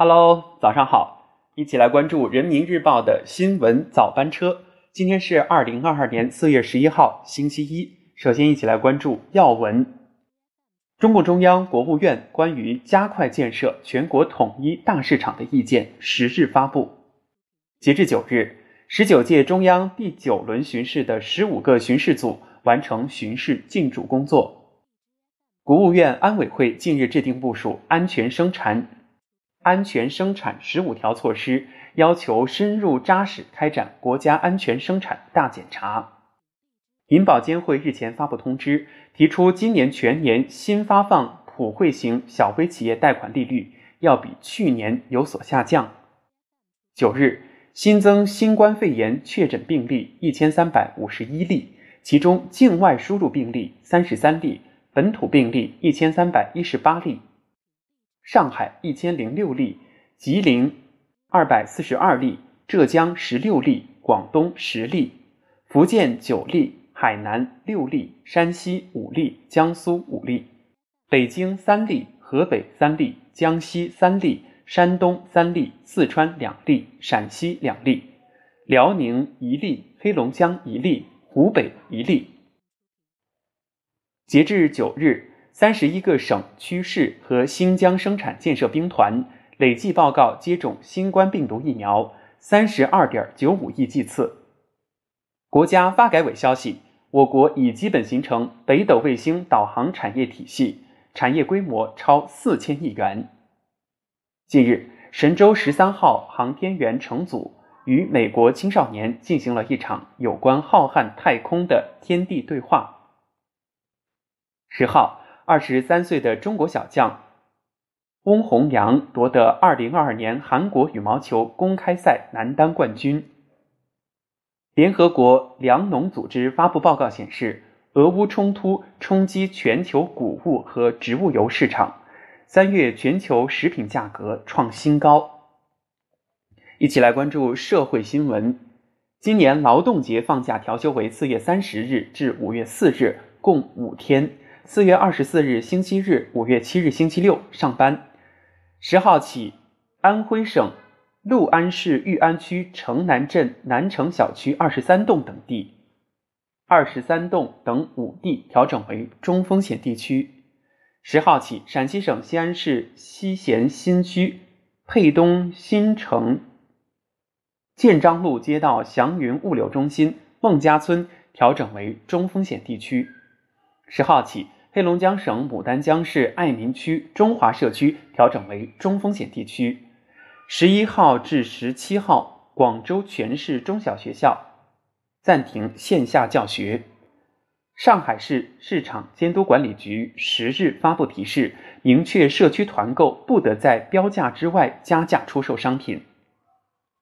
Hello，早上好，一起来关注人民日报的新闻早班车。今天是二零二二年四月十一号，星期一。首先，一起来关注要闻。中共中央、国务院关于加快建设全国统一大市场的意见十日发布。截至九日，十九届中央第九轮巡视的十五个巡视组完成巡视进驻工作。国务院安委会近日制定部署安全生产、安全生产十五条措施，要求深入扎实开展国家安全生产大检查。银保监会日前发布通知，提出今年全年新发放普惠型小微企业贷款利率要比去年有所下降。九日新增新冠肺炎确诊病例一千三百五十一例，其中境外输入病例三十三例。本土病例一千三百一十八例，上海一千零六例，吉林二百四十二例，浙江十六例，广东十例，福建九例，海南六例，山西五例，江苏五例，北京三例，河北三例，江西三例，山东三例，四川两例，陕西两例，辽宁一例，黑龙江一例，湖北一例。截至九日，三十一个省区市和新疆生产建设兵团累计报告接种新冠病毒疫苗三十二点九五亿剂次。国家发改委消息，我国已基本形成北斗卫星导航产业体系，产业规模超四千亿元。近日，神舟十三号航天员乘组与美国青少年进行了一场有关浩瀚太空的天地对话。十号，二十三岁的中国小将翁宏阳夺得二零二二年韩国羽毛球公开赛男单冠军。联合国粮农组织发布报告显示，俄乌冲突冲击全球谷物和植物油市场，三月全球食品价格创新高。一起来关注社会新闻。今年劳动节放假调休为四月三十日至五月四日，共五天。四月二十四日星期日，五月七日星期六上班。十号起，安徽省六安市裕安区城南镇南城小区二十三栋等地，二十三栋等五地调整为中风险地区。十号起，陕西省西安市西咸新区沛东新城建章路街道祥云物流中心孟家村调整为中风险地区。十号起。黑龙江省牡丹江市爱民区中华社区调整为中风险地区。十一号至十七号，广州全市中小学校暂停线下教学。上海市市场监督管理局十日发布提示，明确社区团购不得在标价之外加价出售商品。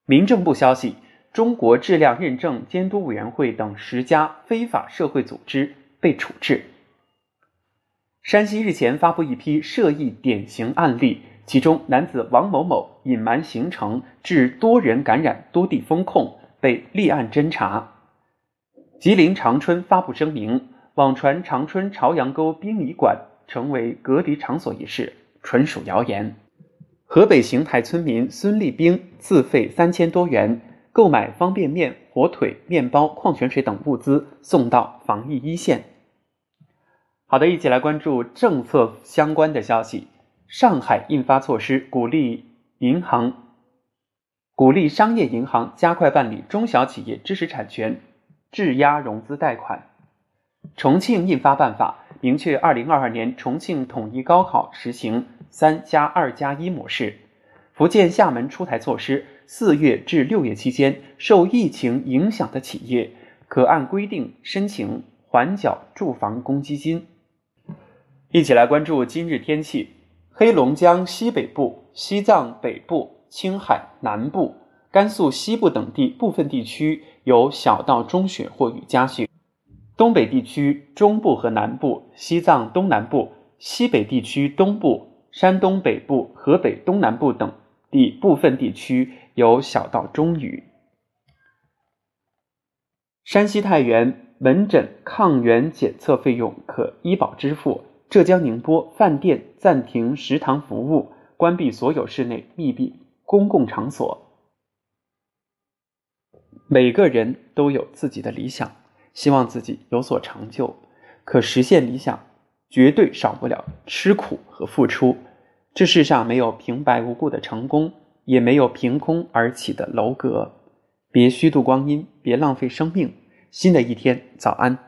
民政部消息，中国质量认证监督委员会等十家非法社会组织被处置。山西日前发布一批涉疫典型案例，其中男子王某某隐瞒行程，致多人感染、多地封控，被立案侦查。吉林长春发布声明，网传长春朝阳沟殡仪馆成为隔离场所一事纯属谣言。河北邢台村民孙立兵自费三千多元购买方便面、火腿、面包、矿泉水等物资，送到防疫一线。好的，一起来关注政策相关的消息。上海印发措施，鼓励银行、鼓励商业银行加快办理中小企业知识产权质押融资贷款。重庆印发办法，明确二零二二年重庆统一高考实行三加二加一模式。福建厦门出台措施，四月至六月期间，受疫情影响的企业可按规定申请缓缴住房公积金。一起来关注今日天气：黑龙江西北部、西藏北部、青海南部、甘肃西部等地部分地区有小到中雪或雨夹雪；东北地区中部和南部、西藏东南部、西北地区东部、山东北部、河北东南部等地部分地区有小到中雨。山西太原门诊抗原检测费用可医保支付。浙江宁波饭店暂停食堂服务，关闭所有室内密闭公共场所。每个人都有自己的理想，希望自己有所成就。可实现理想，绝对少不了吃苦和付出。这世上没有平白无故的成功，也没有凭空而起的楼阁。别虚度光阴，别浪费生命。新的一天，早安。